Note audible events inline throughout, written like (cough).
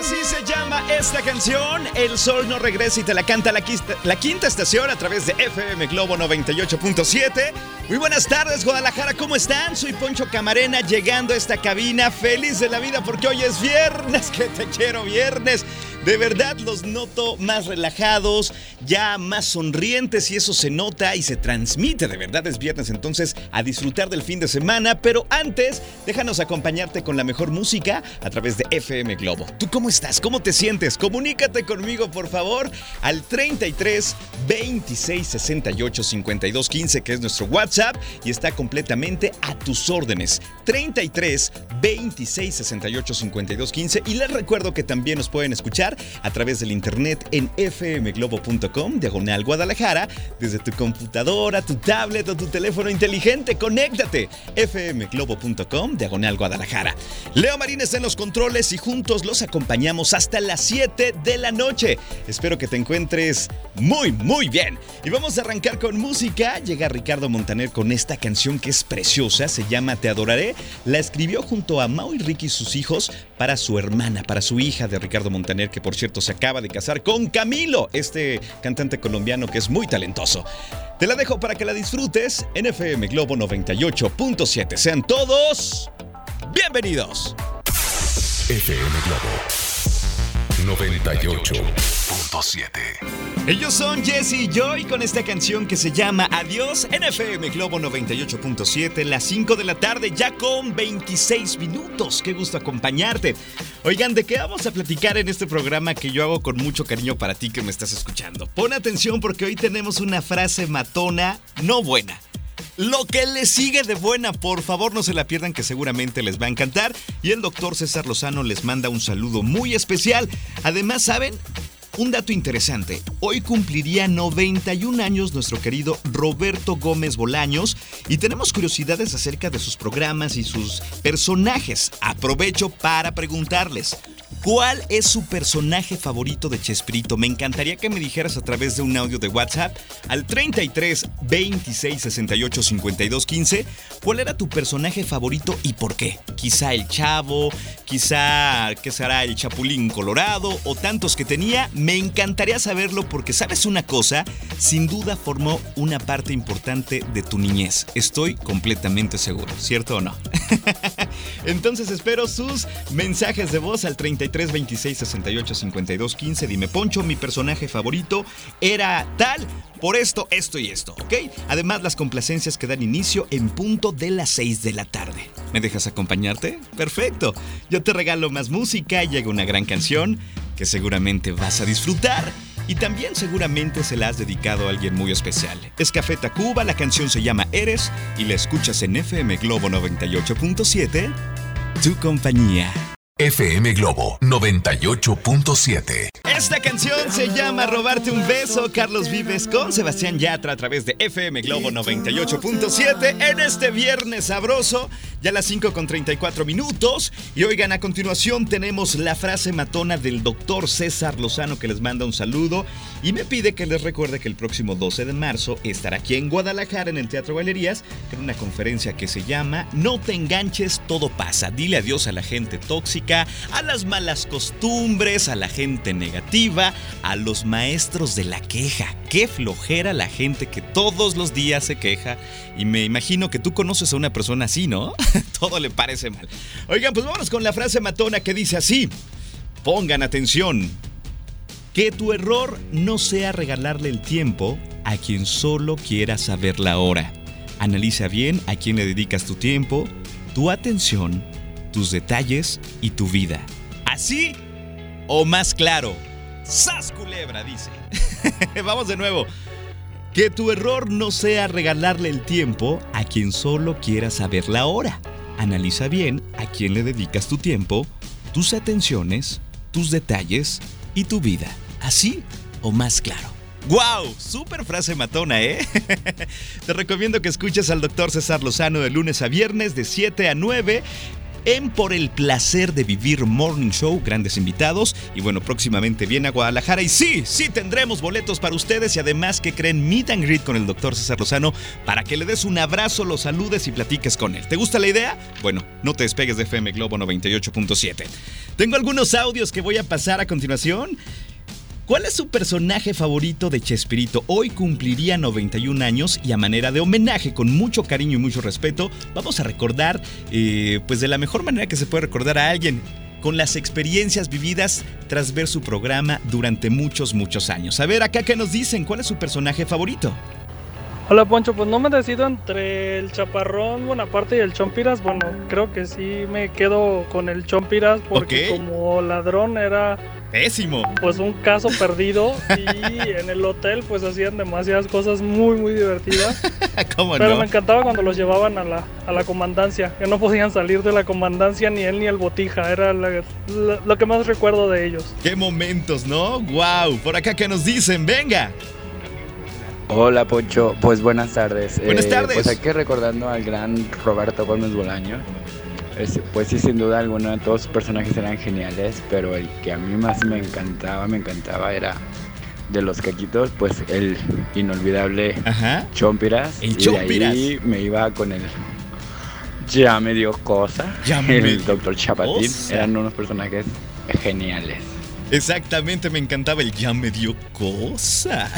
Así se llama esta canción. El sol no regresa y te la canta la, la quinta estación a través de FM Globo 98.7. Muy buenas tardes, Guadalajara. ¿Cómo están? Soy Poncho Camarena llegando a esta cabina feliz de la vida porque hoy es viernes. (laughs) Que te quiero viernes. De verdad los noto más relajados, ya más sonrientes y eso se nota y se transmite. De verdad es viernes, entonces a disfrutar del fin de semana. Pero antes, déjanos acompañarte con la mejor música a través de FM Globo. ¿Tú cómo estás? ¿Cómo te sientes? Comunícate conmigo, por favor, al 33 26 68 52 15, que es nuestro WhatsApp y está completamente a tus órdenes. 33 26 68 52 15. Y les recuerdo que también nos pueden escuchar a través del internet en fmglobo.com, diagonal Guadalajara, desde tu computadora, tu tablet o tu teléfono inteligente. Conéctate. fmglobo.com, diagonal Guadalajara. Leo Marín está en los controles y juntos los acompañamos hasta las 7 de la noche. Espero que te encuentres muy, muy bien. Y vamos a arrancar con música. Llega Ricardo Montaner con esta canción que es preciosa, se llama Te Adoraré. La escribió junto a Mau y Ricky, sus hijos, para su hermana, para su hija de Ricardo Montaner, que por cierto se acaba de casar con Camilo, este cantante colombiano que es muy talentoso. Te la dejo para que la disfrutes en FM Globo 98.7. Sean todos bienvenidos. FM Globo 98.7. Ellos son Jesse y Joy con esta canción que se llama Adiós en FM Globo 98.7, las 5 de la tarde, ya con 26 minutos. Qué gusto acompañarte. Oigan, ¿de qué vamos a platicar en este programa que yo hago con mucho cariño para ti que me estás escuchando? Pon atención porque hoy tenemos una frase matona, no buena. Lo que le sigue de buena, por favor no se la pierdan que seguramente les va a encantar. Y el doctor César Lozano les manda un saludo muy especial. Además, ¿saben? Un dato interesante, hoy cumpliría 91 años nuestro querido Roberto Gómez Bolaños y tenemos curiosidades acerca de sus programas y sus personajes. Aprovecho para preguntarles, ¿cuál es su personaje favorito de Chespirito? Me encantaría que me dijeras a través de un audio de WhatsApp al 33 26 68 52 15 cuál era tu personaje favorito y por qué. Quizá el Chavo, quizá que será el Chapulín Colorado o tantos que tenía. Me encantaría saberlo porque sabes una cosa, sin duda formó una parte importante de tu niñez. Estoy completamente seguro, ¿cierto o no? (laughs) Entonces espero sus mensajes de voz al 33 26 68 52 15. Dime, Poncho, mi personaje favorito era tal por esto, esto y esto, ¿ok? Además, las complacencias que dan inicio en punto de las 6 de la tarde. ¿Me dejas acompañarte? Perfecto. Yo te regalo más música llega una gran canción que seguramente vas a disfrutar. Y también seguramente se la has dedicado a alguien muy especial. Es Café Tacuba, la canción se llama Eres y la escuchas en FM Globo 98.7, tu compañía. FM Globo 98.7. Esta canción se llama Robarte un beso, Carlos Vives con Sebastián Yatra a través de FM Globo 98.7 en este viernes sabroso, ya las 5 con 34 minutos. Y oigan, a continuación tenemos la frase matona del doctor César Lozano que les manda un saludo y me pide que les recuerde que el próximo 12 de marzo estará aquí en Guadalajara en el Teatro Galerías en una conferencia que se llama No te enganches, todo pasa. Dile adiós a la gente tóxica, a las malas costumbres, a la gente negativa, a los maestros de la queja. Qué flojera la gente que todos los días se queja. Y me imagino que tú conoces a una persona así, ¿no? (laughs) Todo le parece mal. Oigan, pues vámonos con la frase matona que dice así. Pongan atención. Que tu error no sea regalarle el tiempo a quien solo quiera saber la hora. Analiza bien a quién le dedicas tu tiempo, tu atención, tus detalles y tu vida. Así o más claro. ¡Sas culebra! Dice. (laughs) Vamos de nuevo. Que tu error no sea regalarle el tiempo a quien solo quiera saber la hora. Analiza bien a quién le dedicas tu tiempo, tus atenciones, tus detalles y tu vida. Así o más claro. ¡Wow! Super frase matona, ¿eh? (laughs) Te recomiendo que escuches al doctor César Lozano de lunes a viernes de 7 a 9 en Por el placer de vivir Morning Show, grandes invitados y bueno, próximamente viene a Guadalajara y sí, sí tendremos boletos para ustedes y además que creen meet and greet con el doctor César Lozano para que le des un abrazo, lo saludes y platiques con él. ¿Te gusta la idea? Bueno, no te despegues de FM Globo 98.7. Tengo algunos audios que voy a pasar a continuación ¿Cuál es su personaje favorito de Chespirito? Hoy cumpliría 91 años y a manera de homenaje, con mucho cariño y mucho respeto, vamos a recordar, eh, pues de la mejor manera que se puede recordar a alguien, con las experiencias vividas tras ver su programa durante muchos, muchos años. A ver, acá qué nos dicen, ¿cuál es su personaje favorito? Hola Poncho, pues no me decido entre el Chaparrón Bonaparte y el Chompiras. Bueno, creo que sí me quedo con el Chompiras porque como ladrón era Pésimo. Pues un caso perdido y (laughs) en el hotel pues hacían demasiadas cosas muy muy divertidas. (laughs) ¿Cómo Pero me encantaba cuando los llevaban a la, a la comandancia, que no podían salir de la comandancia ni él ni el botija, era lo que más recuerdo de ellos. Qué momentos, ¿no? Wow, por acá que nos dicen, venga. Hola Poncho, pues buenas tardes. Buenas eh, tardes. pues aquí recordando al gran Roberto Gómez Bolaño. Pues sí, sin duda alguna, todos sus personajes eran geniales, pero el que a mí más me encantaba, me encantaba era de los caquitos, pues el inolvidable Chompiras. El y de ahí me iba con el ya me dio cosa, el Doctor Chapatín. Eran unos personajes geniales. Exactamente, me encantaba el ya me dio cosa.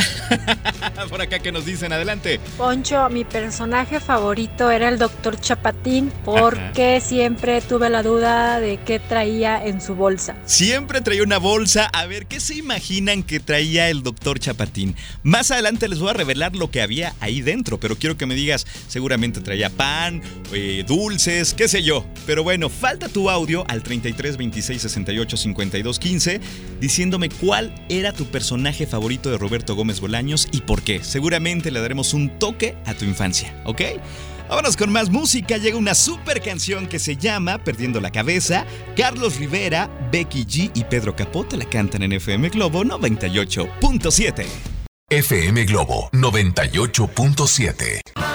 (laughs) Por acá que nos dicen, adelante. Poncho, mi personaje favorito era el doctor Chapatín porque siempre tuve la duda de qué traía en su bolsa. Siempre traía una bolsa. A ver, ¿qué se imaginan que traía el doctor Chapatín? Más adelante les voy a revelar lo que había ahí dentro, pero quiero que me digas, seguramente traía pan, eh, dulces, qué sé yo. Pero bueno, falta tu audio al 33 26 68 52 15 diciéndome cuál era tu personaje favorito de Roberto Gómez Bolaños y por qué. Seguramente le daremos un toque a tu infancia, ¿ok? Vámonos con más música. Llega una super canción que se llama Perdiendo la Cabeza. Carlos Rivera, Becky G y Pedro Capote la cantan en FM Globo 98.7. FM Globo 98.7.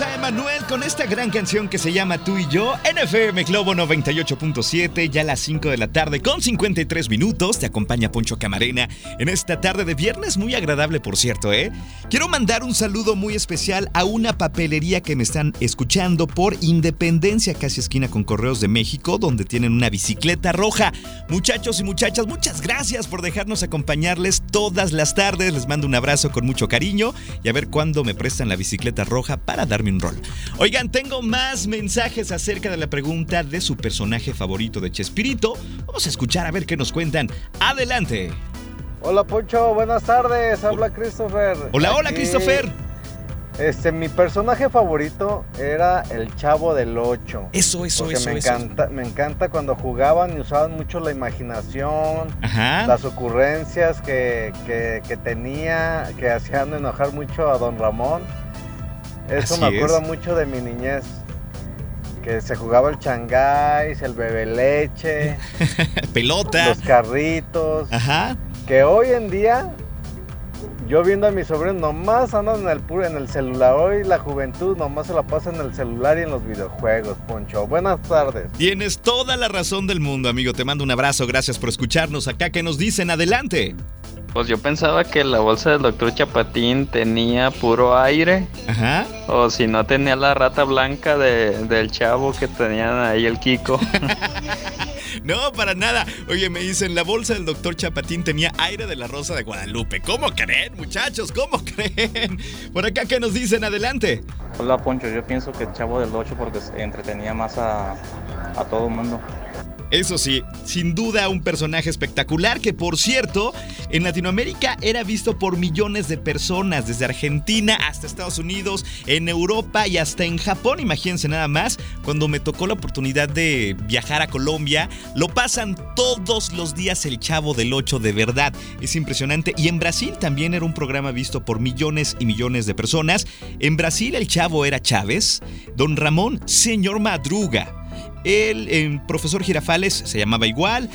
A Emanuel con esta gran canción que se llama Tú y yo en FM Globo 98.7, ya a las 5 de la tarde con 53 minutos. Te acompaña Poncho Camarena en esta tarde de viernes, muy agradable por cierto, ¿eh? Quiero mandar un saludo muy especial a una papelería que me están escuchando por Independencia, casi esquina con Correos de México, donde tienen una bicicleta roja. Muchachos y muchachas, muchas gracias por dejarnos acompañarles todas las tardes. Les mando un abrazo con mucho cariño y a ver cuándo me prestan la bicicleta roja para darme un rol. Oigan, tengo más mensajes acerca de la pregunta de su personaje favorito de Chespirito. Vamos a escuchar a ver qué nos cuentan. Adelante. Hola Poncho, buenas tardes. Habla Christopher. Hola, hola Christopher. Este, mi personaje favorito era el Chavo del 8. Eso, eso, eso. Me encanta, me encanta cuando jugaban y usaban mucho la imaginación, las ocurrencias que, que, que tenía, que hacían enojar mucho a Don Ramón. Eso me acuerda mucho de mi niñez. Que se jugaba el changáis, el bebe leche, (laughs) pelota, los carritos. Ajá. Que hoy en día, yo viendo a mis sobrinos, nomás andan en el, en el celular. Hoy la juventud nomás se la pasa en el celular y en los videojuegos, Poncho. Buenas tardes. Tienes toda la razón del mundo, amigo. Te mando un abrazo. Gracias por escucharnos acá. Que nos dicen adelante. Pues yo pensaba que la bolsa del doctor Chapatín tenía puro aire. Ajá. O si no tenía la rata blanca del chavo que tenían ahí el Kiko. (laughs) no, para nada. Oye, me dicen, la bolsa del doctor Chapatín tenía aire de la Rosa de Guadalupe. ¿Cómo creen, muchachos? ¿Cómo (laughs) creen? Por acá, ¿qué nos dicen? Adelante. Hola, Poncho. Yo pienso que el chavo del 8 porque entretenía más a, a todo el mundo. Eso sí, sin duda un personaje espectacular que por cierto, en Latinoamérica era visto por millones de personas, desde Argentina hasta Estados Unidos, en Europa y hasta en Japón, imagínense nada más, cuando me tocó la oportunidad de viajar a Colombia, lo pasan todos los días el Chavo del 8 de verdad, es impresionante. Y en Brasil también era un programa visto por millones y millones de personas, en Brasil el Chavo era Chávez, Don Ramón, señor Madruga, el, profesor Girafales se llamaba igual.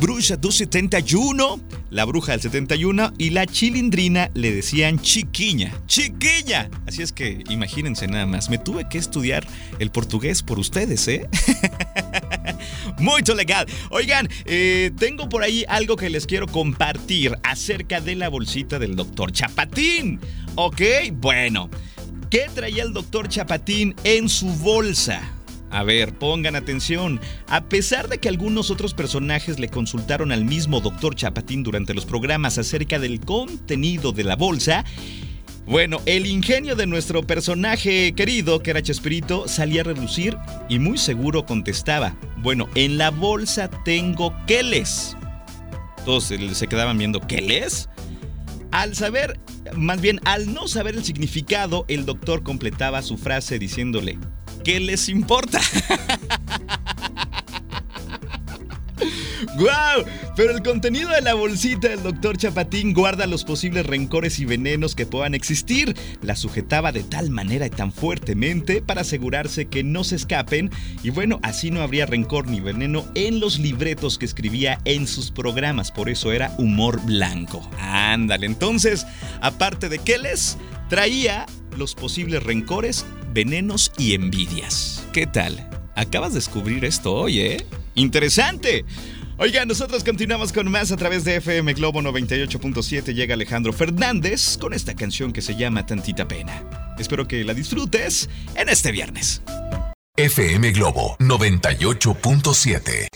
Bruja do 71, la bruja del 71 y la chilindrina le decían chiquiña, chiquiña. Así es que imagínense nada más, me tuve que estudiar el portugués por ustedes, ¿eh? (laughs) Muy legal. Oigan, eh, tengo por ahí algo que les quiero compartir acerca de la bolsita del doctor Chapatín. ¿Ok? Bueno, ¿qué traía el doctor Chapatín en su bolsa? A ver, pongan atención. A pesar de que algunos otros personajes le consultaron al mismo Dr. Chapatín durante los programas acerca del contenido de la bolsa, bueno, el ingenio de nuestro personaje querido, que era Chespirito, salía a reducir y muy seguro contestaba, bueno, en la bolsa tengo Keles. Todos se quedaban viendo, ¿Keles? Al saber, más bien al no saber el significado, el doctor completaba su frase diciéndole, ¿Qué les importa? ¡Guau! Pero el contenido de la bolsita del doctor Chapatín guarda los posibles rencores y venenos que puedan existir. La sujetaba de tal manera y tan fuertemente para asegurarse que no se escapen. Y bueno, así no habría rencor ni veneno en los libretos que escribía en sus programas. Por eso era humor blanco. Ándale, entonces, aparte de que les traía los posibles rencores venenos y envidias. ¿Qué tal? Acabas de descubrir esto hoy, ¿eh? ¡Interesante! Oigan, nosotros continuamos con más a través de FM Globo 98.7. Llega Alejandro Fernández con esta canción que se llama Tantita Pena. Espero que la disfrutes en este viernes. FM Globo 98.7.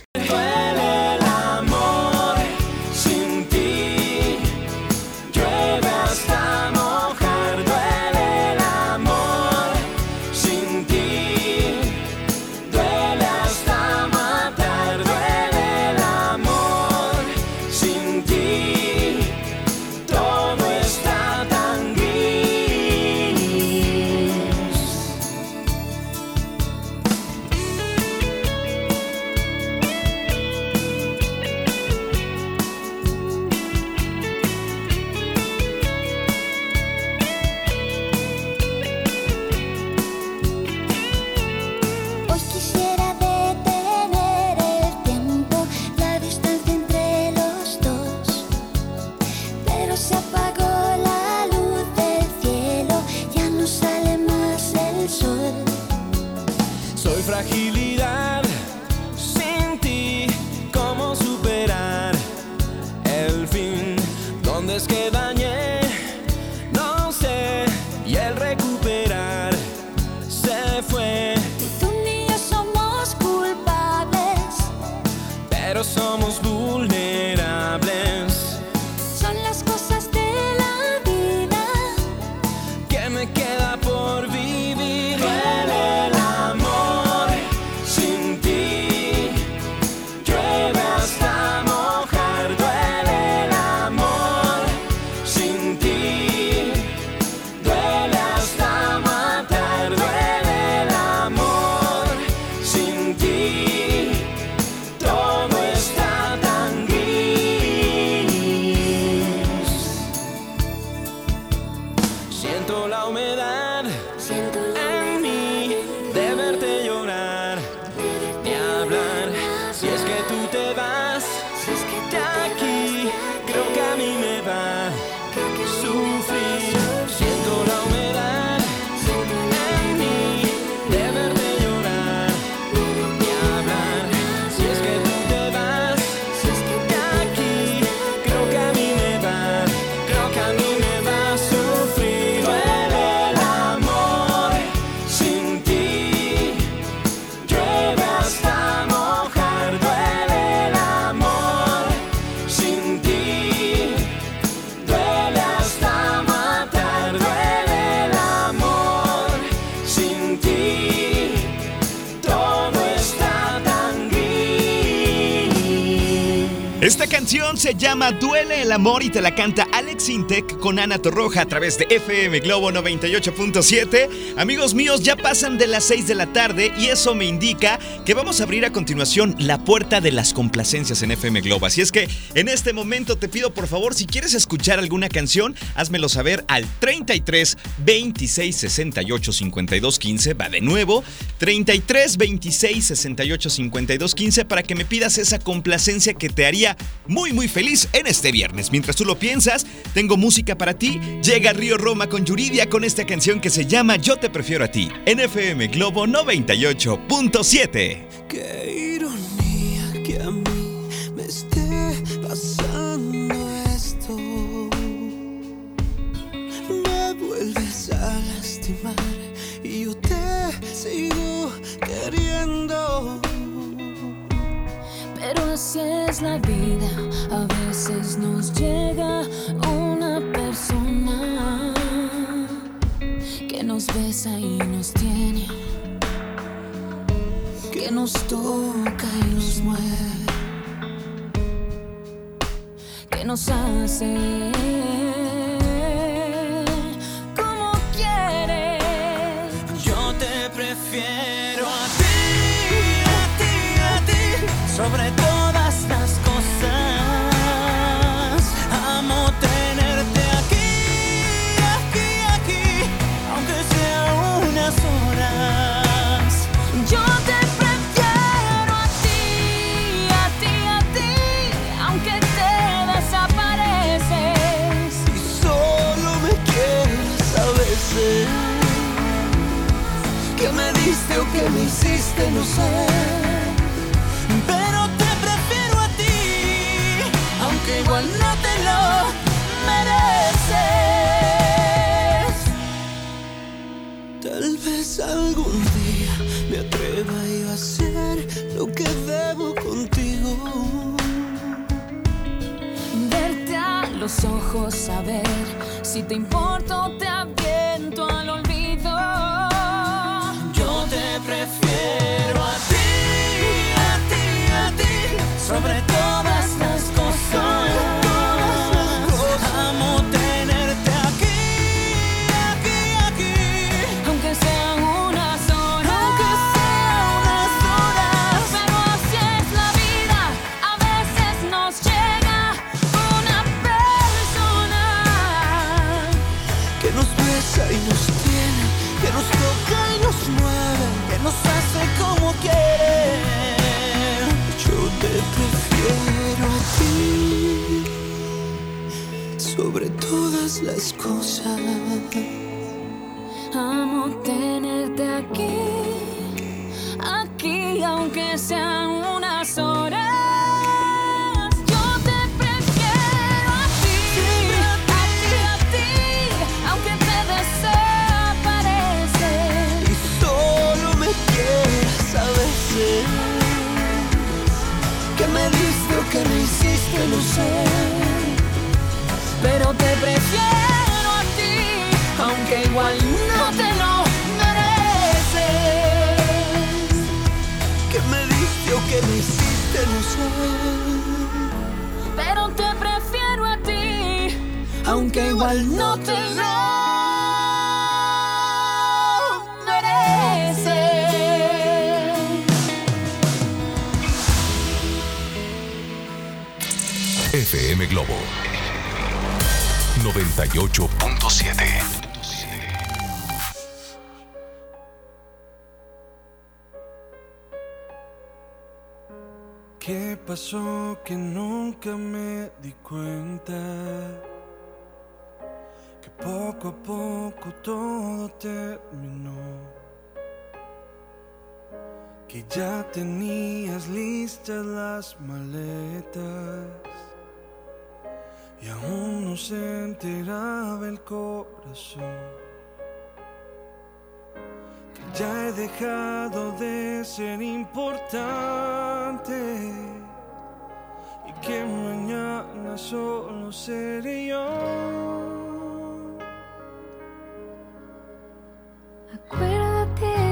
fragilidad. Canción se llama Duele el amor y te la canta Alex Intec con Ana Torroja a través de FM Globo 98.7. Amigos míos, ya pasan de las 6 de la tarde y eso me indica que vamos a abrir a continuación la puerta de las complacencias en FM Globo. Así es que en este momento te pido por favor, si quieres escuchar alguna canción, házmelo saber al 33 26 68 52 15. Va de nuevo, 33 26 68 52 15 para que me pidas esa complacencia que te haría muy muy feliz en este viernes. Mientras tú lo piensas, tengo música para ti. Llega Río Roma con Yuridia con esta canción que se llama Yo te prefiero a ti. En FM Globo 98.7. Qué ironía que así es la vida, a veces nos llega una persona que nos besa y nos tiene, que nos toca y nos mueve, que nos hace diste o qué me hiciste? No sé. Pero te prefiero a ti, aunque igual no te lo mereces. Tal vez algún día me atreva yo a hacer lo que debo contigo. Verte a los ojos, saber si te importo, te sobre las cosas. Amo tenerte aquí, aquí, aunque sean unas horas. Yo te prefiero a ti, a ti, a ti, aunque te desapareces. Y solo me quieres a veces. Que me diste que me hiciste, no sé. Te prefiero a ti, aunque igual no te lo mereces. Que me diste o que me hiciste, no sé. Pero te prefiero a ti, Aunque igual no te lo. FM Globo 98.7. ¿Qué pasó que nunca me di cuenta? Que poco a poco todo terminó. Que ya tenías listas las maletas. Y aún no se enteraba el corazón. Que ya he dejado de ser importante. Y que mañana solo seré yo. Acuérdate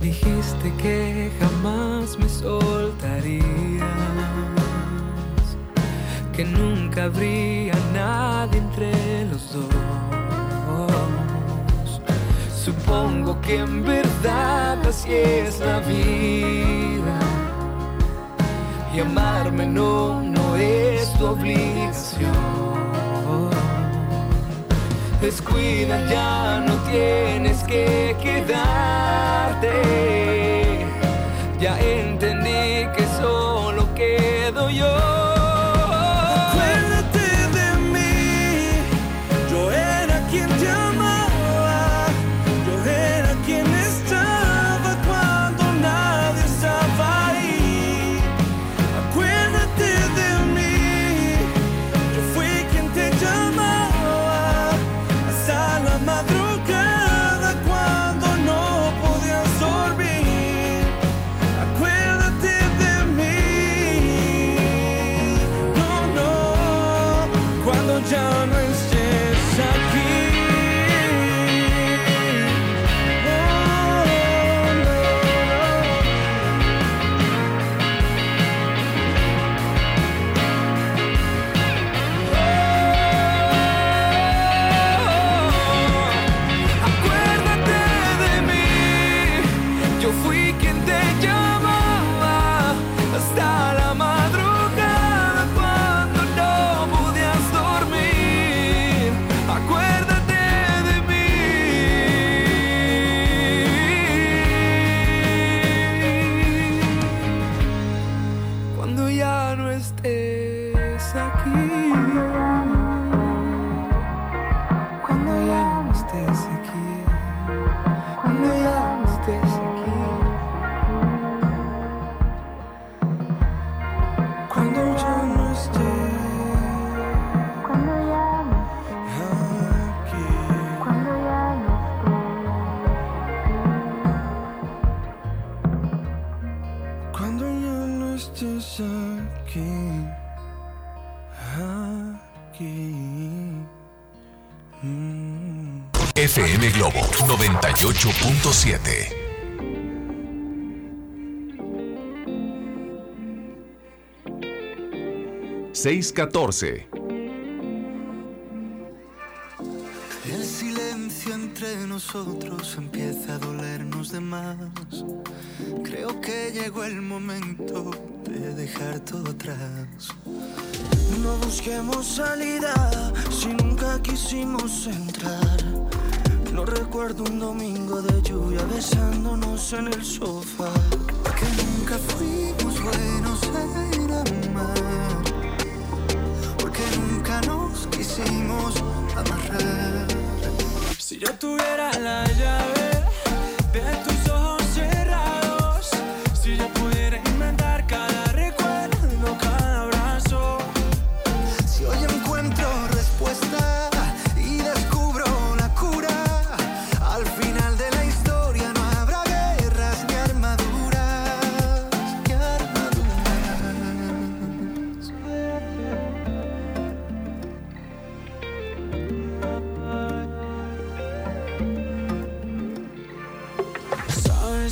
dijiste que jamás me soltarías, que nunca habría nadie entre los dos. Supongo que en verdad así es la vida. Y amarme no, no es tu obligación. Descuida, ya no tienes que quedarte. Ya entendí que solo quedo yo. FM 98.7. Seis catorce. El silencio entre nosotros empieza a dolernos de más. Creo que llegó el momento de dejar todo atrás. No busquemos salida si nunca quisimos entrar. Recuerdo un domingo de lluvia besándonos en el sofá. Que nunca fuimos buenos en amar. Porque nunca nos quisimos amarrar.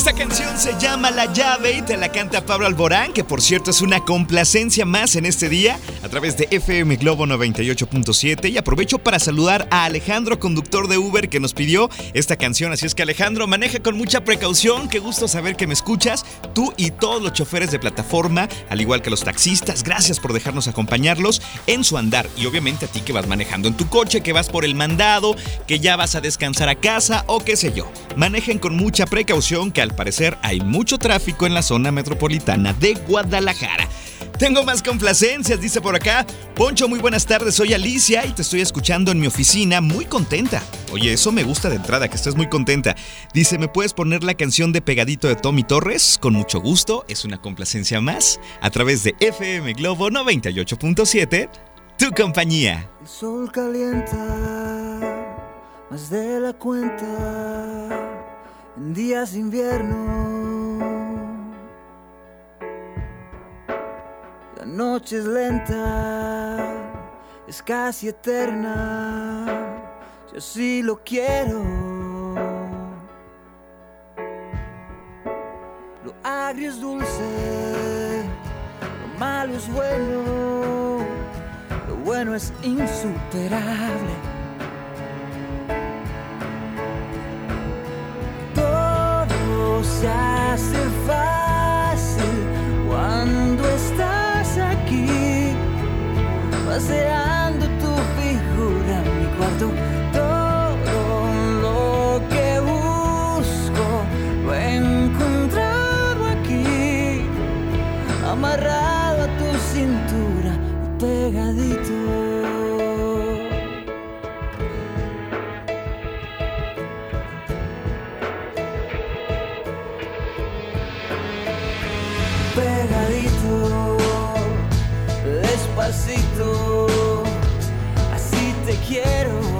Esta canción se llama La llave y te la canta Pablo Alborán, que por cierto es una complacencia más en este día través de FM Globo 98.7 y aprovecho para saludar a Alejandro, conductor de Uber, que nos pidió esta canción. Así es que Alejandro, maneja con mucha precaución, qué gusto saber que me escuchas, tú y todos los choferes de plataforma, al igual que los taxistas, gracias por dejarnos acompañarlos en su andar y obviamente a ti que vas manejando en tu coche, que vas por el mandado, que ya vas a descansar a casa o qué sé yo. Manejen con mucha precaución que al parecer hay mucho tráfico en la zona metropolitana de Guadalajara. Tengo más complacencias, dice por acá. Poncho, muy buenas tardes, soy Alicia y te estoy escuchando en mi oficina, muy contenta. Oye, eso me gusta de entrada, que estés muy contenta. Dice, ¿me puedes poner la canción de Pegadito de Tommy Torres? Con mucho gusto, es una complacencia más, a través de FM Globo 98.7, tu compañía. El sol calienta más de la cuenta en días de invierno. La noche es lenta, es casi eterna. Yo sí lo quiero. Lo agrio es dulce, lo malo es bueno, lo bueno es insuperable. Todo se hace fácil paseando tu así te quiero.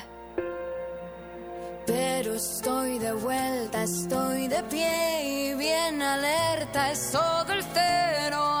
Pero estoy de vuelta, estoy de pie y bien alerta. Es todo el cero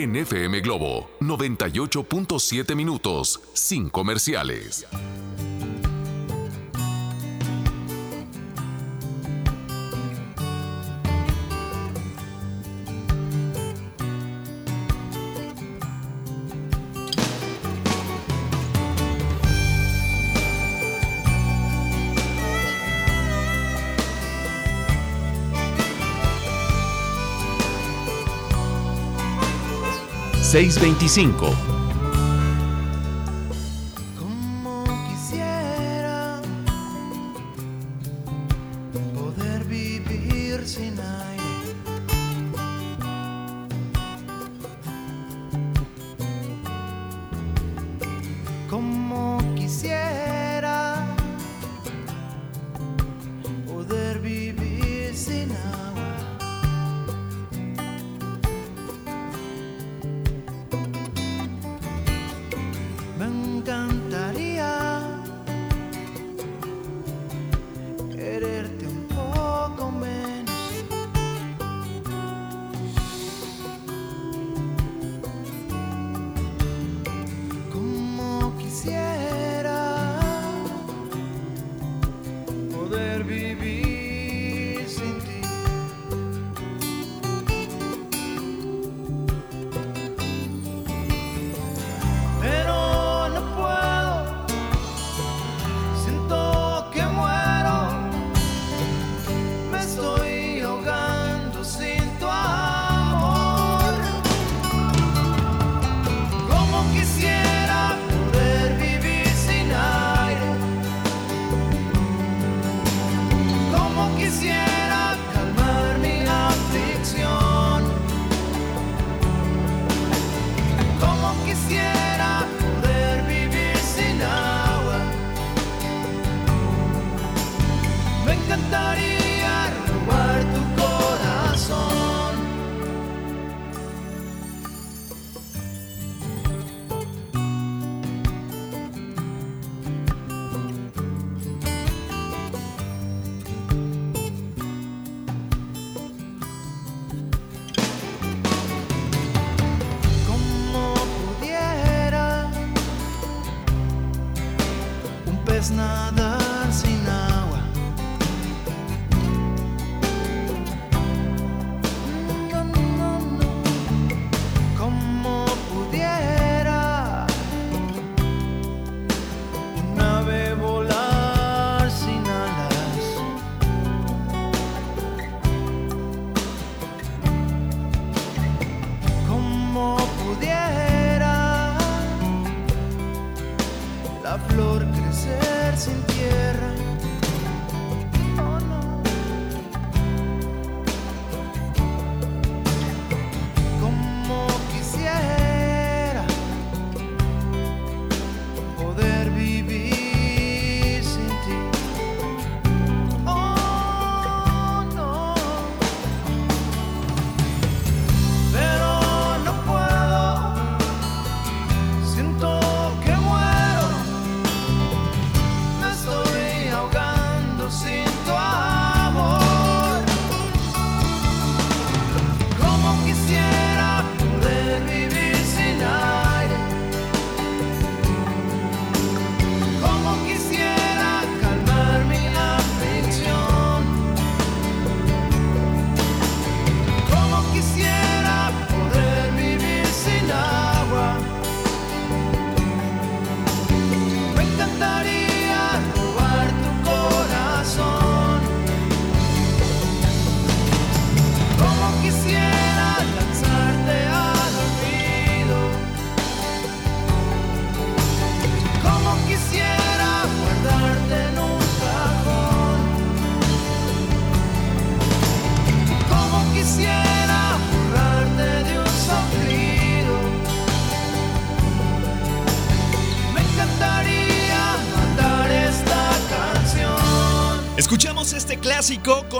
En FM Globo 98.7 minutos sin comerciales. $6.25.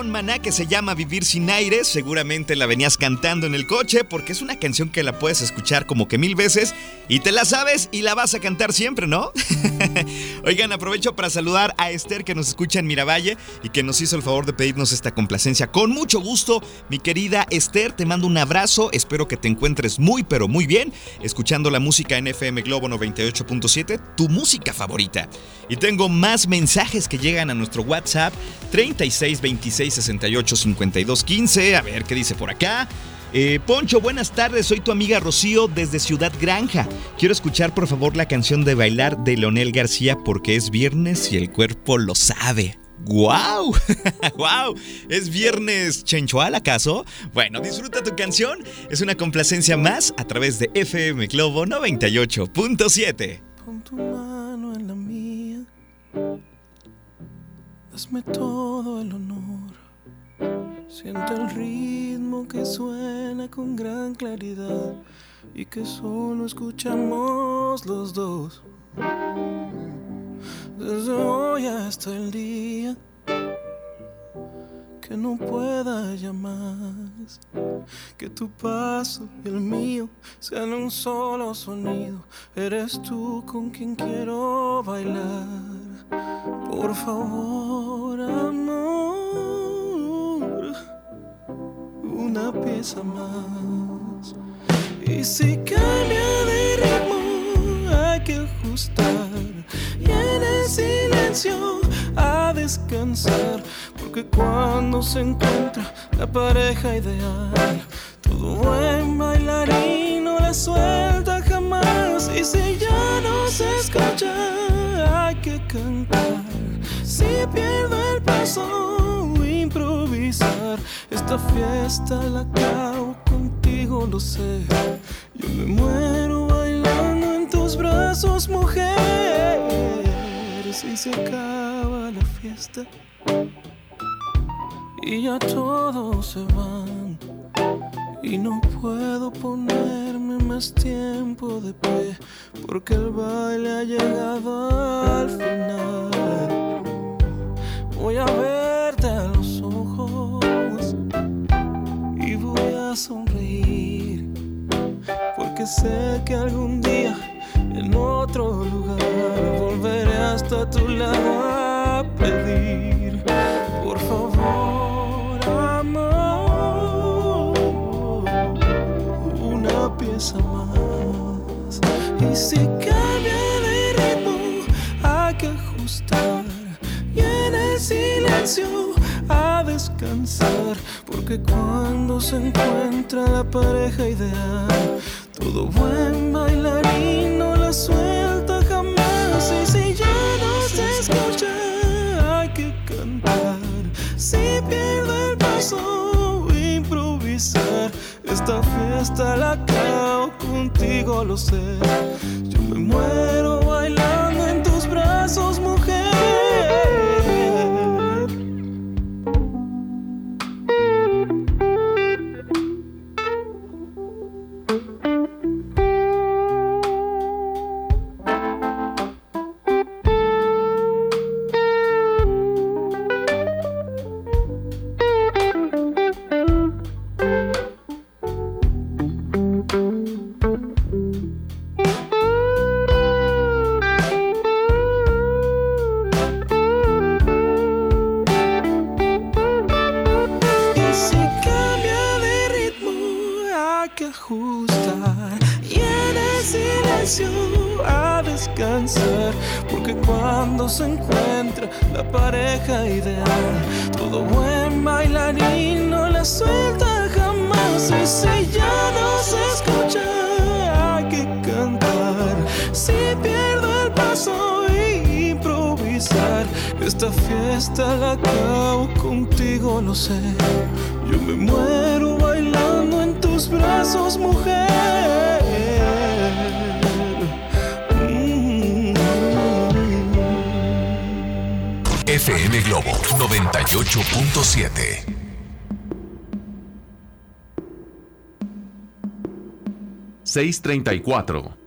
con Maná que se llama Vivir sin aire. Seguramente la venías cantando en el coche porque es una canción que la puedes escuchar como que mil veces y te la sabes y la vas a cantar siempre, ¿no? (laughs) (laughs) Oigan, aprovecho para saludar a Esther que nos escucha en Miravalle y que nos hizo el favor de pedirnos esta complacencia. Con mucho gusto, mi querida Esther, te mando un abrazo. Espero que te encuentres muy, pero muy bien escuchando la música en FM Globo 98.7, tu música favorita. Y tengo más mensajes que llegan a nuestro WhatsApp 36 26 68 52 15. A ver qué dice por acá. Eh, Poncho, buenas tardes, soy tu amiga Rocío desde Ciudad Granja. Quiero escuchar por favor la canción de bailar de Leonel García porque es viernes y el cuerpo lo sabe. ¡Guau! (laughs) ¡Guau! ¿Es viernes chenchual acaso? Bueno, disfruta tu canción. Es una complacencia más a través de FM Globo 98.7. Pon tu mano en la mía. Hazme todo el honor. Siento el ritmo que suena con gran claridad y que solo escuchamos los dos. Desde hoy hasta el día que no pueda ya más. Que tu paso y el mío sean un solo sonido. Eres tú con quien quiero bailar. Por favor, amor, una pieza más. Y si cambia de ritmo, hay que ajustar. Y en el silencio, a descansar. Porque cuando se encuentra la pareja ideal, todo buen bailarín no la suelta jamás. Y si ya no se escucha, hay que cantar. Si pierdo el paso, improvisar. Esta fiesta la acabo contigo, lo sé. Yo me muero bailando en tus brazos, mujer. Si se acaba la fiesta y ya todos se van. Y no puedo ponerme más tiempo de pie porque el baile ha llegado al final. Voy a verte porque sé que algún día en otro lugar volveré hasta tu lado a pedir por favor amor una pieza más. Y si cambia de ritmo hay que ajustar silencio a descansar, porque cuando se encuentra la pareja ideal, todo buen bailarín no la suelta jamás. Y si ya no se escucha, hay que cantar. Si pierde el paso, improvisar. Esta fiesta la acabo contigo, lo sé. Yo me muero bailando Esta fiesta la acabo contigo, lo sé. Yo me muero bailando en tus brazos, mujer. Mm -hmm. FM Globo 98.7 634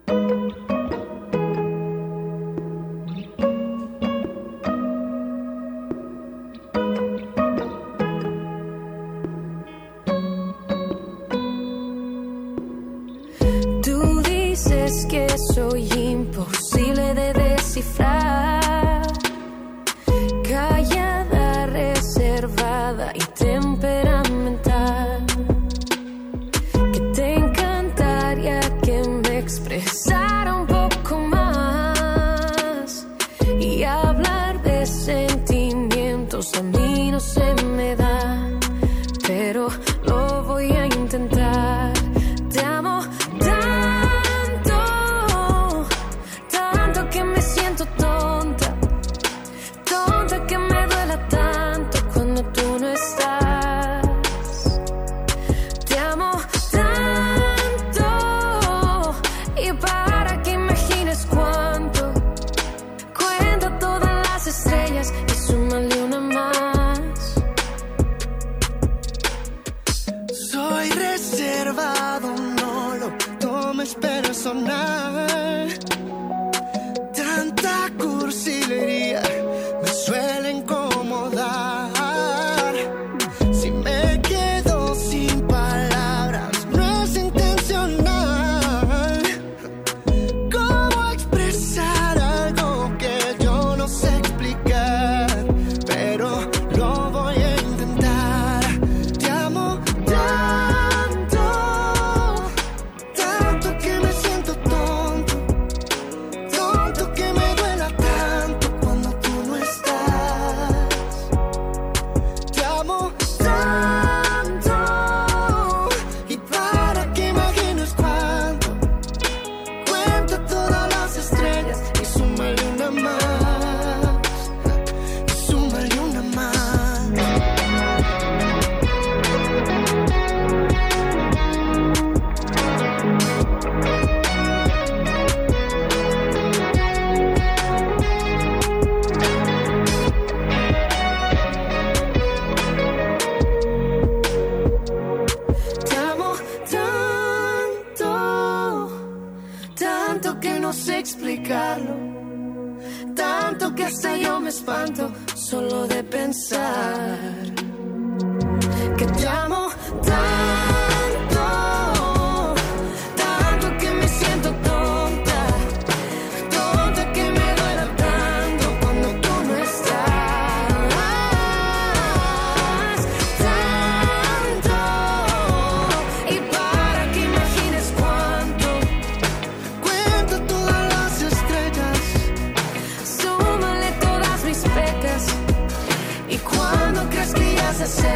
ya se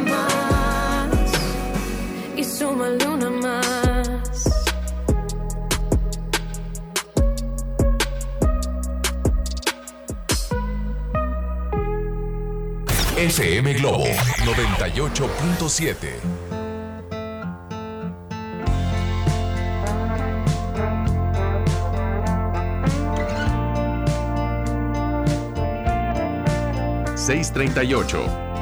más y súmale una más. FM Globo 98.7 he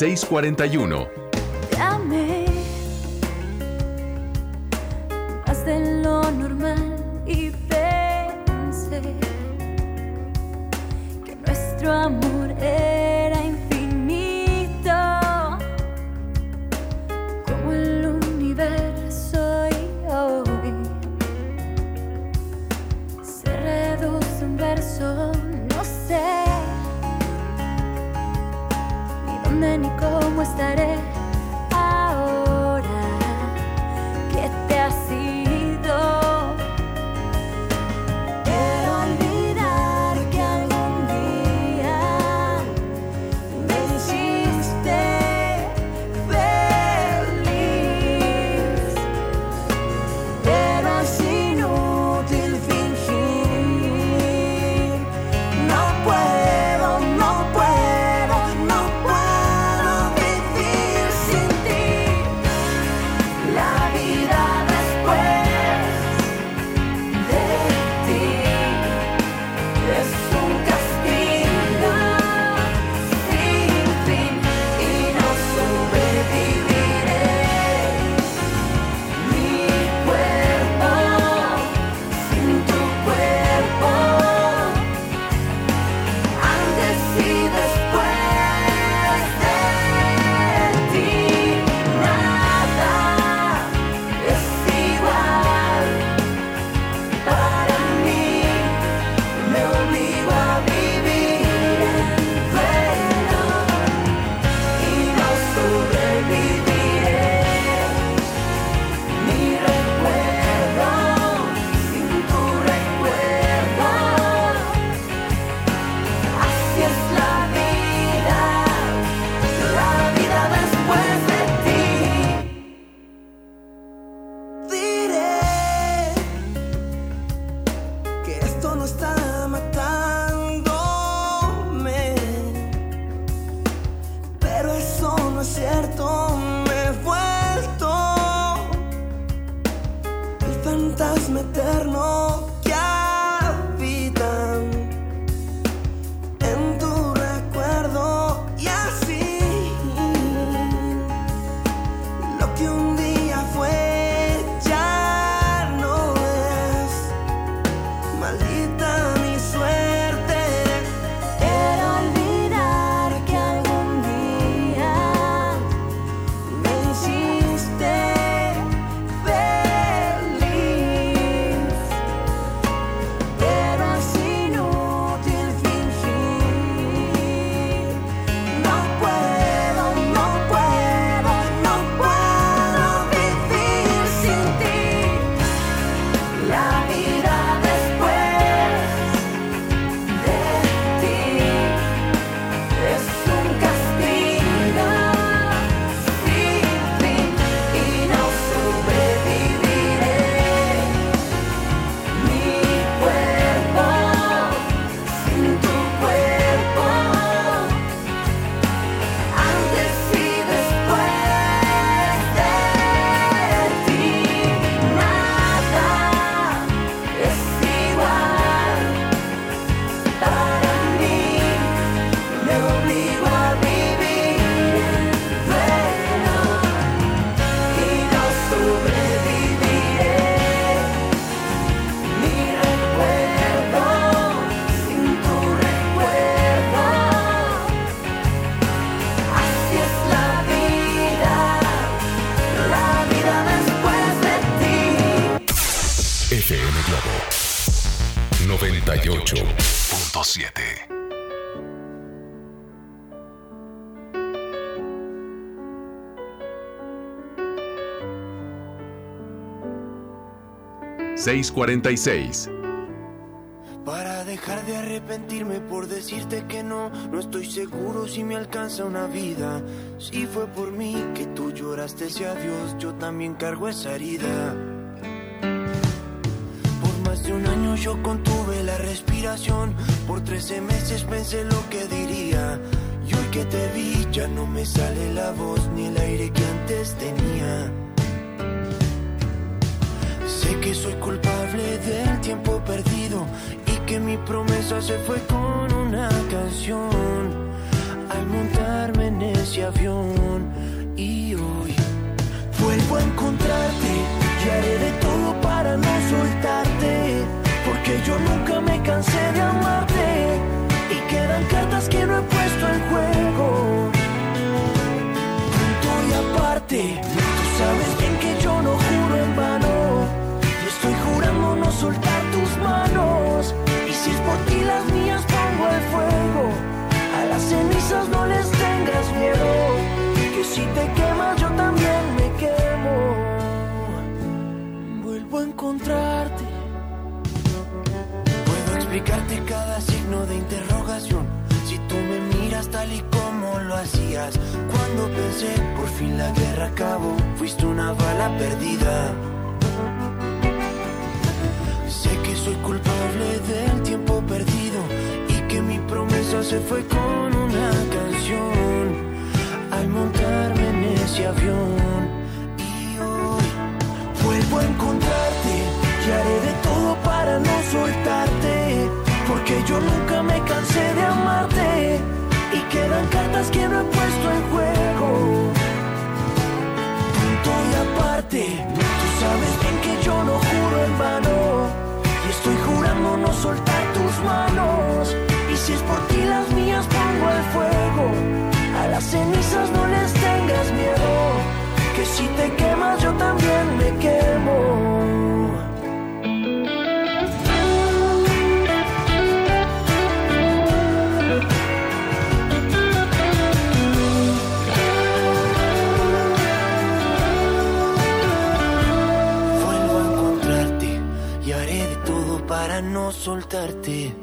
vuelto el fantasma eterno646. Para dejar de arrepentirme por decirte que no, no estoy seguro si me alcanza una vida. Si fue por mí que tú lloraste ese adiós, yo también cargo esa herida. Por más de un año yo contuve la respiración, por 13 meses pensé lo que diría. Y hoy que te vi ya no me sale la voz ni el aire que antes tenía. Sé que soy culpable del tiempo perdido y que mi promesa se fue con una canción y como lo hacías. Cuando pensé por fin la guerra acabó, fuiste una bala perdida. soy culpable del tiempo perdido y que mi promesa se fue con una canción al montarme en ese avión. Y hoy vuelvo a encontrarte y haré de todo para no soltarte, porque yo nunca me cansé de amarte quedan cartas que no he puesto en juego. Punto y aparte, tú sabes bien que yo no juro en vano Estoy jurando no soltar tus manos. Y si es por ti las mías pongo el fuego. A las cenizas no les tengas miedo. Que si te quemas yo también me quemo. No soltarte.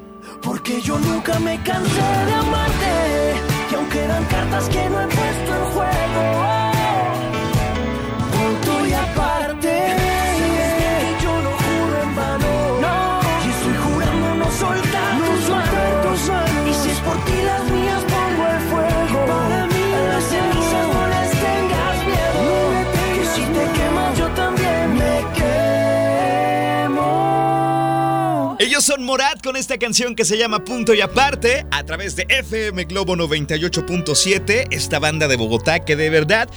Porque yo nunca me cansé de amarte. Y aunque eran cartas que no he puesto en juego, Emerson Morat con esta canción que se llama Punto y Aparte a través de FM Globo 98.7, esta banda de Bogotá que de verdad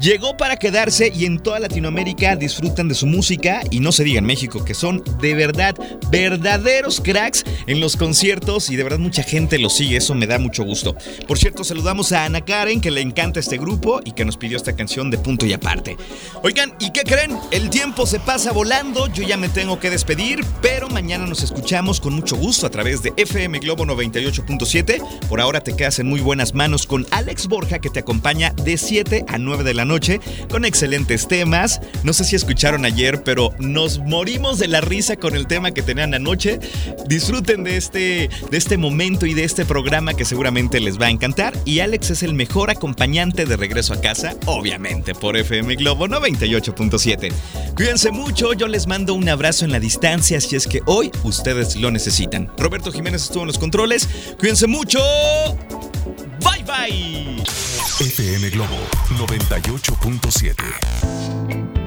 Llegó para quedarse y en toda Latinoamérica disfrutan de su música y no se diga en México que son de verdad verdaderos cracks en los conciertos y de verdad mucha gente los sigue, eso me da mucho gusto. Por cierto, saludamos a Ana Karen que le encanta este grupo y que nos pidió esta canción de punto y aparte. Oigan, ¿y qué creen? El tiempo se pasa volando, yo ya me tengo que despedir, pero mañana nos escuchamos con mucho gusto a través de FM Globo 98.7. Por ahora te quedas en muy buenas manos con Alex Borja que te acompaña de 7 a 9 de la noche con excelentes temas. No sé si escucharon ayer, pero nos morimos de la risa con el tema que tenían anoche. Disfruten de este, de este momento y de este programa que seguramente les va a encantar. Y Alex es el mejor acompañante de regreso a casa, obviamente, por FM Globo 98.7. Cuídense mucho, yo les mando un abrazo en la distancia si es que hoy ustedes lo necesitan. Roberto Jiménez estuvo en los controles. Cuídense mucho. Bye bye. FM Globo 98.7.